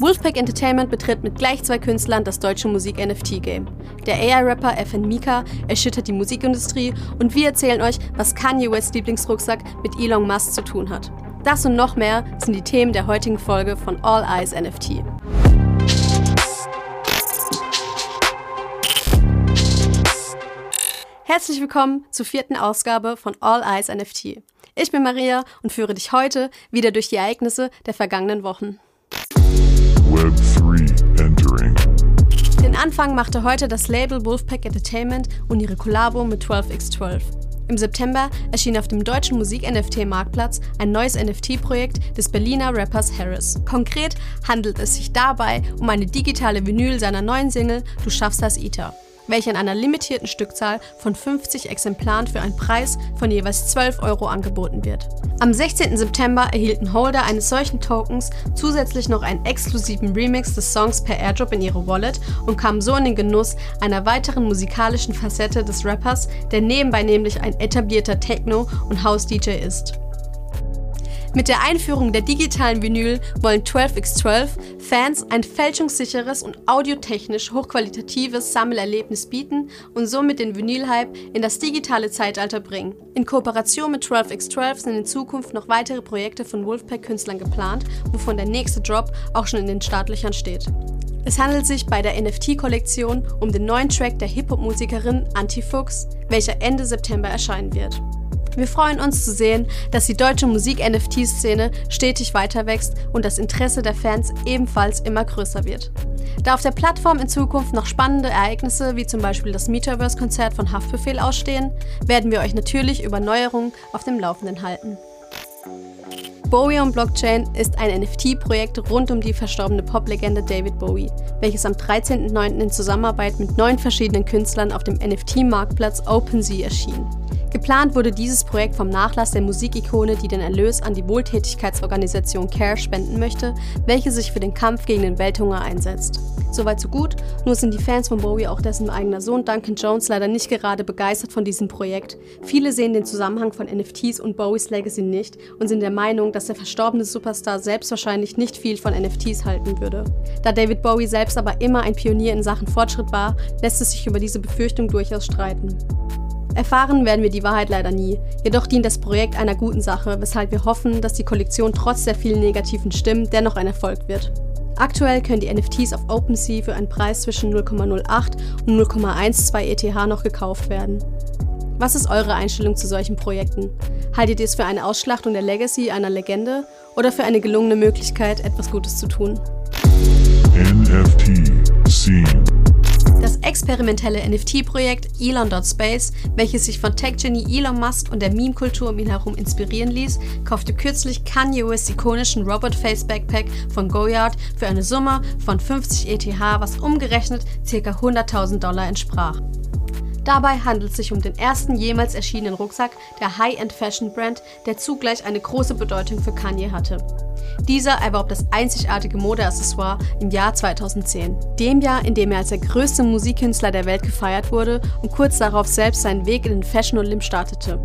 Wolfpack Entertainment betritt mit gleich zwei Künstlern das deutsche Musik-NFT-Game. Der AI-Rapper FN Mika erschüttert die Musikindustrie und wir erzählen euch, was Kanye Wests Lieblingsrucksack mit Elon Musk zu tun hat. Das und noch mehr sind die Themen der heutigen Folge von All Eyes NFT. Herzlich willkommen zur vierten Ausgabe von All Eyes NFT. Ich bin Maria und führe dich heute wieder durch die Ereignisse der vergangenen Wochen. Web 3 entering. Den Anfang machte heute das Label Wolfpack Entertainment und ihre Kollabo mit 12x12. Im September erschien auf dem deutschen Musik-NFT-Marktplatz ein neues NFT-Projekt des Berliner Rappers Harris. Konkret handelt es sich dabei um eine digitale Vinyl seiner neuen Single Du schaffst das Ita welche in einer limitierten Stückzahl von 50 Exemplaren für einen Preis von jeweils 12 Euro angeboten wird. Am 16. September erhielten Holder eines solchen Tokens zusätzlich noch einen exklusiven Remix des Songs per Airdrop in ihre Wallet und kamen so in den Genuss einer weiteren musikalischen Facette des Rappers, der nebenbei nämlich ein etablierter Techno- und House-DJ ist. Mit der Einführung der digitalen Vinyl wollen 12x12 Fans ein fälschungssicheres und audiotechnisch hochqualitatives Sammelerlebnis bieten und somit den Vinyl-Hype in das digitale Zeitalter bringen. In Kooperation mit 12x12 sind in Zukunft noch weitere Projekte von Wolfpack-Künstlern geplant, wovon der nächste Drop auch schon in den Startlöchern steht. Es handelt sich bei der NFT-Kollektion um den neuen Track der Hip-Hop-Musikerin Antifuchs, welcher Ende September erscheinen wird. Wir freuen uns zu sehen, dass die deutsche Musik-NFT-Szene stetig weiter wächst und das Interesse der Fans ebenfalls immer größer wird. Da auf der Plattform in Zukunft noch spannende Ereignisse wie zum Beispiel das Metaverse-Konzert von Haftbefehl ausstehen, werden wir euch natürlich über Neuerungen auf dem Laufenden halten. Bowie on Blockchain ist ein NFT-Projekt rund um die verstorbene Poplegende David Bowie, welches am 13.09. in Zusammenarbeit mit neun verschiedenen Künstlern auf dem NFT-Marktplatz OpenSea erschien. Geplant wurde dieses Projekt vom Nachlass der Musikikone, die den Erlös an die Wohltätigkeitsorganisation CARE spenden möchte, welche sich für den Kampf gegen den Welthunger einsetzt. Soweit so gut, nur sind die Fans von Bowie, auch dessen eigener Sohn Duncan Jones, leider nicht gerade begeistert von diesem Projekt. Viele sehen den Zusammenhang von NFTs und Bowies Legacy nicht und sind der Meinung, dass der verstorbene Superstar selbst wahrscheinlich nicht viel von NFTs halten würde. Da David Bowie selbst aber immer ein Pionier in Sachen Fortschritt war, lässt es sich über diese Befürchtung durchaus streiten. Erfahren werden wir die Wahrheit leider nie. Jedoch dient das Projekt einer guten Sache, weshalb wir hoffen, dass die Kollektion trotz der vielen negativen Stimmen dennoch ein Erfolg wird. Aktuell können die NFTs auf OpenSea für einen Preis zwischen 0,08 und 0,12 ETH noch gekauft werden. Was ist eure Einstellung zu solchen Projekten? Haltet ihr es für eine Ausschlachtung der Legacy einer Legende oder für eine gelungene Möglichkeit, etwas Gutes zu tun? NFT experimentelle NFT-Projekt Elon.Space, welches sich von Tech-Genie Elon Musk und der Meme-Kultur um ihn herum inspirieren ließ, kaufte kürzlich Kanye West ikonischen Robot Face Backpack von Goyard für eine Summe von 50 ETH, was umgerechnet ca. 100.000 Dollar entsprach. Dabei handelt es sich um den ersten jemals erschienenen Rucksack der High-End-Fashion-Brand, der zugleich eine große Bedeutung für Kanye hatte. Dieser erwarb das einzigartige Modeaccessoire im Jahr 2010, dem Jahr, in dem er als der größte Musikkünstler der Welt gefeiert wurde und kurz darauf selbst seinen Weg in den Fashion Olymp startete.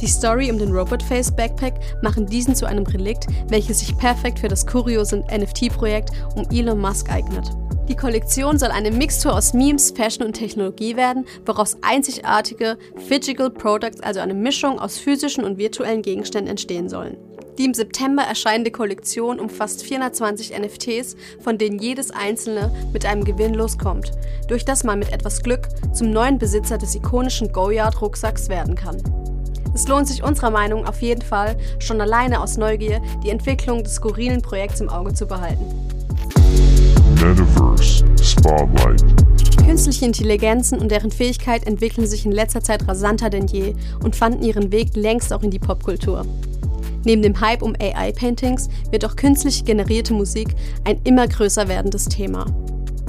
Die Story um den Robot Face Backpack machen diesen zu einem Relikt, welches sich perfekt für das kuriose NFT-Projekt um Elon Musk eignet. Die Kollektion soll eine Mixtur aus Memes, Fashion und Technologie werden, woraus einzigartige Physical Products, also eine Mischung aus physischen und virtuellen Gegenständen entstehen sollen. Die im September erscheinende Kollektion umfasst 420 NFTs, von denen jedes einzelne mit einem Gewinn loskommt, durch das man mit etwas Glück zum neuen Besitzer des ikonischen Goyard-Rucksacks werden kann. Es lohnt sich unserer Meinung auf jeden Fall, schon alleine aus Neugier die Entwicklung des skurrilen Projekts im Auge zu behalten. Metaverse Spotlight Künstliche Intelligenzen und deren Fähigkeit entwickeln sich in letzter Zeit rasanter denn je und fanden ihren Weg längst auch in die Popkultur. Neben dem Hype um AI-Paintings wird auch künstlich generierte Musik ein immer größer werdendes Thema.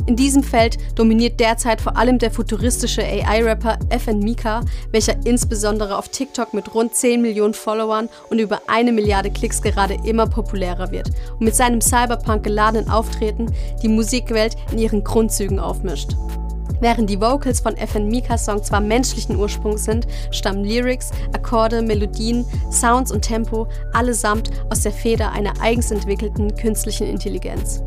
In diesem Feld dominiert derzeit vor allem der futuristische AI-Rapper FN Mika, welcher insbesondere auf TikTok mit rund 10 Millionen Followern und über eine Milliarde Klicks gerade immer populärer wird und mit seinem Cyberpunk geladenen Auftreten die Musikwelt in ihren Grundzügen aufmischt. Während die Vocals von FN Mikas Song zwar menschlichen Ursprungs sind, stammen Lyrics, Akkorde, Melodien, Sounds und Tempo allesamt aus der Feder einer eigens entwickelten künstlichen Intelligenz.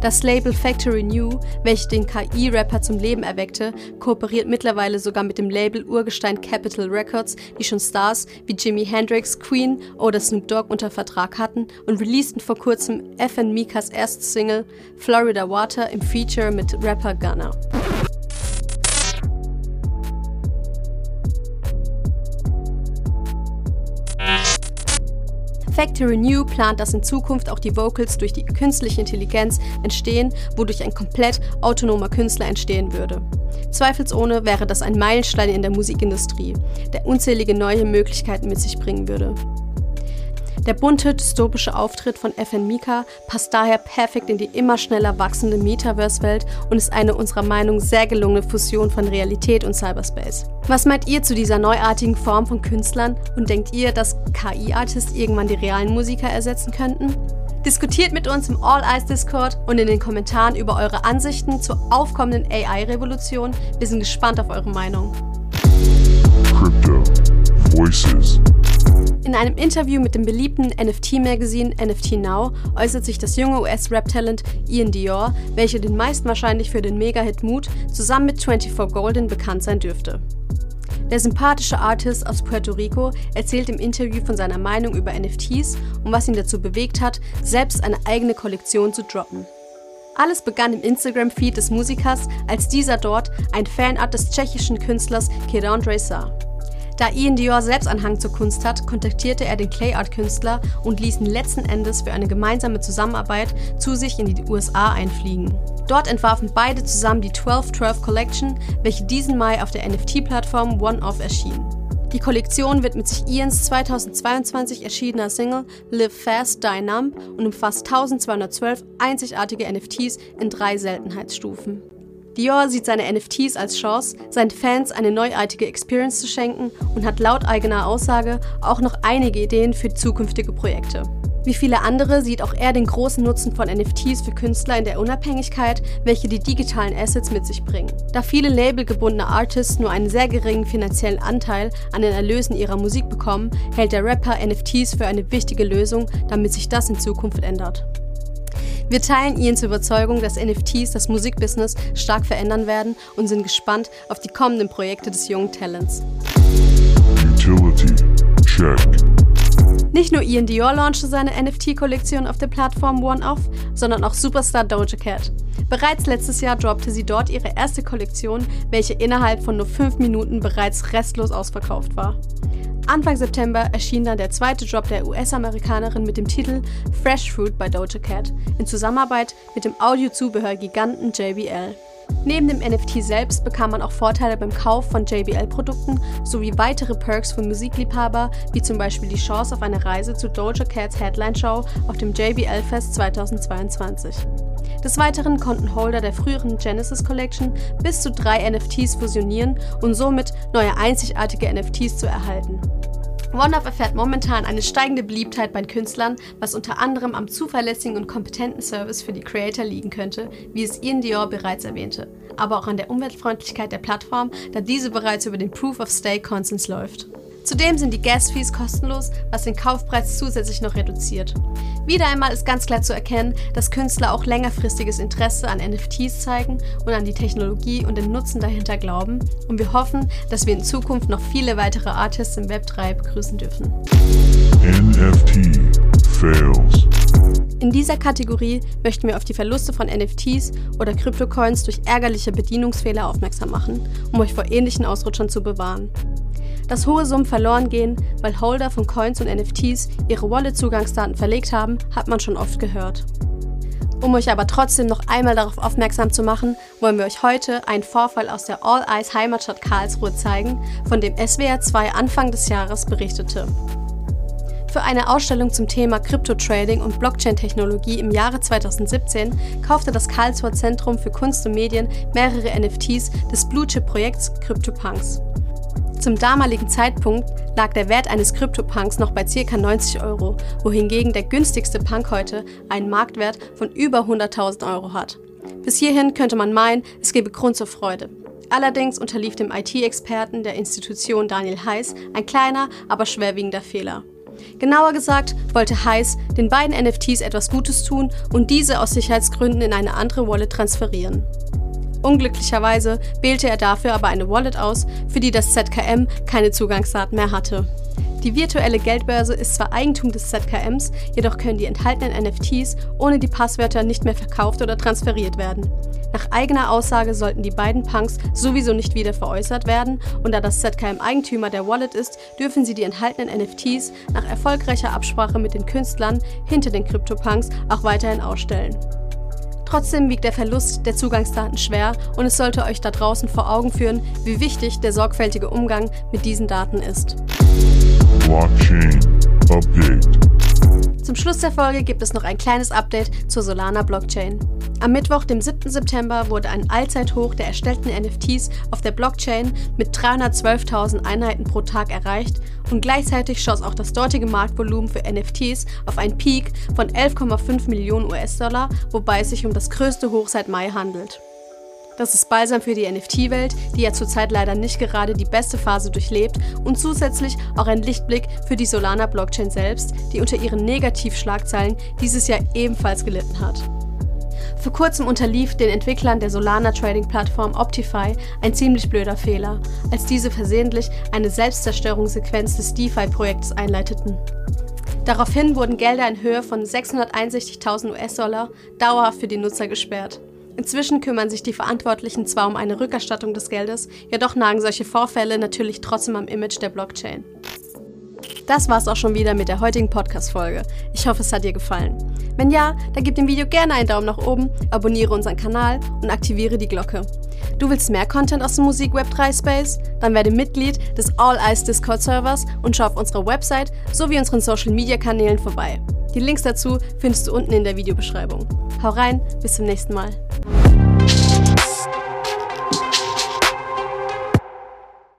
Das Label Factory New, welches den KI-Rapper zum Leben erweckte, kooperiert mittlerweile sogar mit dem Label Urgestein Capital Records, die schon Stars wie Jimi Hendrix, Queen oder Snoop Dogg unter Vertrag hatten und releasten vor kurzem FN Mikas erste Single Florida Water im Feature mit Rapper Gunner. Factory New plant, dass in Zukunft auch die Vocals durch die künstliche Intelligenz entstehen, wodurch ein komplett autonomer Künstler entstehen würde. Zweifelsohne wäre das ein Meilenstein in der Musikindustrie, der unzählige neue Möglichkeiten mit sich bringen würde. Der bunte, dystopische Auftritt von FN Mika passt daher perfekt in die immer schneller wachsende Metaverse-Welt und ist eine unserer Meinung sehr gelungene Fusion von Realität und Cyberspace. Was meint ihr zu dieser neuartigen Form von Künstlern und denkt ihr, dass KI-Artists irgendwann die realen Musiker ersetzen könnten? Diskutiert mit uns im All Eyes Discord und in den Kommentaren über eure Ansichten zur aufkommenden AI-Revolution. Wir sind gespannt auf eure Meinung. Crypto Voices in einem Interview mit dem beliebten NFT-Magazin NFT Now äußert sich das junge US-Rap-Talent Ian Dior, welcher den meisten wahrscheinlich für den Mega-Hit Mood zusammen mit 24 Golden bekannt sein dürfte. Der sympathische Artist aus Puerto Rico erzählt im Interview von seiner Meinung über NFTs und was ihn dazu bewegt hat, selbst eine eigene Kollektion zu droppen. Alles begann im Instagram-Feed des Musikers, als dieser dort ein Fanart des tschechischen Künstlers Kirandre sah. Da Ian Dior selbst einen Hang zur Kunst hat, kontaktierte er den Clay Art Künstler und ließ ihn letzten Endes für eine gemeinsame Zusammenarbeit zu sich in die USA einfliegen. Dort entwarfen beide zusammen die 1212 Collection, welche diesen Mai auf der NFT-Plattform One-Off erschien. Die Kollektion widmet sich Ians 2022 erschienener Single Live Fast, Die Numb und umfasst 1212 einzigartige NFTs in drei Seltenheitsstufen. Dior sieht seine NFTs als Chance, seinen Fans eine neuartige Experience zu schenken und hat laut eigener Aussage auch noch einige Ideen für zukünftige Projekte. Wie viele andere sieht auch er den großen Nutzen von NFTs für Künstler in der Unabhängigkeit, welche die digitalen Assets mit sich bringen. Da viele labelgebundene Artists nur einen sehr geringen finanziellen Anteil an den Erlösen ihrer Musik bekommen, hält der Rapper NFTs für eine wichtige Lösung, damit sich das in Zukunft ändert. Wir teilen Ians Überzeugung, dass NFTs das Musikbusiness stark verändern werden und sind gespannt auf die kommenden Projekte des jungen Talents. Utility check. Nicht nur Ian Dior launchte seine NFT-Kollektion auf der Plattform OneOff, sondern auch Superstar Doja Cat. Bereits letztes Jahr droppte sie dort ihre erste Kollektion, welche innerhalb von nur 5 Minuten bereits restlos ausverkauft war. Anfang September erschien dann der zweite Drop der US-Amerikanerin mit dem Titel Fresh Fruit bei Doja Cat in Zusammenarbeit mit dem Audiozubehörgiganten JBL. Neben dem NFT selbst bekam man auch Vorteile beim Kauf von JBL-Produkten sowie weitere Perks für Musikliebhaber, wie zum Beispiel die Chance auf eine Reise zu Doja Cats Headline-Show auf dem JBL Fest 2022. Des Weiteren konnten Holder der früheren Genesis Collection bis zu drei NFTs fusionieren und somit neue einzigartige NFTs zu erhalten. OneUp erfährt momentan eine steigende Beliebtheit bei Künstlern, was unter anderem am zuverlässigen und kompetenten Service für die Creator liegen könnte, wie es Ian Dior bereits erwähnte, aber auch an der Umweltfreundlichkeit der Plattform, da diese bereits über den Proof of Stake Konsens läuft. Zudem sind die Gas-Fees kostenlos, was den Kaufpreis zusätzlich noch reduziert. Wieder einmal ist ganz klar zu erkennen, dass Künstler auch längerfristiges Interesse an NFTs zeigen und an die Technologie und den Nutzen dahinter glauben. Und wir hoffen, dass wir in Zukunft noch viele weitere Artists im Web 3 begrüßen dürfen. NFT Fails. In dieser Kategorie möchten wir auf die Verluste von NFTs oder Kryptocoins durch ärgerliche Bedienungsfehler aufmerksam machen, um euch vor ähnlichen Ausrutschern zu bewahren. Dass hohe Summen verloren gehen, weil Holder von Coins und NFTs ihre Wallet-Zugangsdaten verlegt haben, hat man schon oft gehört. Um euch aber trotzdem noch einmal darauf aufmerksam zu machen, wollen wir euch heute einen Vorfall aus der All Eyes Heimatstadt Karlsruhe zeigen, von dem SWR 2 Anfang des Jahres berichtete. Für eine Ausstellung zum Thema Krypto-Trading und Blockchain-Technologie im Jahre 2017 kaufte das Karlsruher Zentrum für Kunst und Medien mehrere NFTs des Blue-Chip-Projekts CryptoPunks. Zum damaligen Zeitpunkt lag der Wert eines Krypto-Punks noch bei ca. 90 Euro, wohingegen der günstigste Punk heute einen Marktwert von über 100.000 Euro hat. Bis hierhin könnte man meinen, es gebe Grund zur Freude. Allerdings unterlief dem IT-Experten der Institution Daniel Heiß ein kleiner, aber schwerwiegender Fehler. Genauer gesagt wollte Heiß den beiden NFTs etwas Gutes tun und diese aus Sicherheitsgründen in eine andere Wallet transferieren. Unglücklicherweise wählte er dafür aber eine Wallet aus, für die das ZKM keine Zugangsdaten mehr hatte. Die virtuelle Geldbörse ist zwar Eigentum des ZKMs, jedoch können die enthaltenen NFTs ohne die Passwörter nicht mehr verkauft oder transferiert werden. Nach eigener Aussage sollten die beiden Punks sowieso nicht wieder veräußert werden und da das ZKM Eigentümer der Wallet ist, dürfen sie die enthaltenen NFTs nach erfolgreicher Absprache mit den Künstlern hinter den CryptoPunks auch weiterhin ausstellen. Trotzdem wiegt der Verlust der Zugangsdaten schwer und es sollte euch da draußen vor Augen führen, wie wichtig der sorgfältige Umgang mit diesen Daten ist. Blockchain Update. Zum Schluss der Folge gibt es noch ein kleines Update zur Solana Blockchain. Am Mittwoch, dem 7. September, wurde ein Allzeithoch der erstellten NFTs auf der Blockchain mit 312.000 Einheiten pro Tag erreicht und gleichzeitig schoss auch das dortige Marktvolumen für NFTs auf einen Peak von 11,5 Millionen US-Dollar, wobei es sich um das größte Hoch seit Mai handelt. Das ist balsam für die NFT-Welt, die ja zurzeit leider nicht gerade die beste Phase durchlebt und zusätzlich auch ein Lichtblick für die Solana Blockchain selbst, die unter ihren Negativschlagzeilen dieses Jahr ebenfalls gelitten hat. Vor kurzem unterlief den Entwicklern der Solana Trading Plattform Optify ein ziemlich blöder Fehler, als diese versehentlich eine Selbstzerstörungssequenz des DeFi-Projekts einleiteten. Daraufhin wurden Gelder in Höhe von 661.000 US-Dollar dauerhaft für die Nutzer gesperrt. Inzwischen kümmern sich die Verantwortlichen zwar um eine Rückerstattung des Geldes, jedoch nagen solche Vorfälle natürlich trotzdem am Image der Blockchain. Das war's auch schon wieder mit der heutigen Podcast-Folge. Ich hoffe, es hat dir gefallen. Wenn ja, dann gib dem Video gerne einen Daumen nach oben, abonniere unseren Kanal und aktiviere die Glocke. Du willst mehr Content aus dem Musik Web 3 Space? Dann werde Mitglied des All Eyes Discord Servers und schau auf unserer Website sowie unseren Social Media Kanälen vorbei. Die Links dazu findest du unten in der Videobeschreibung. Hau rein, bis zum nächsten Mal.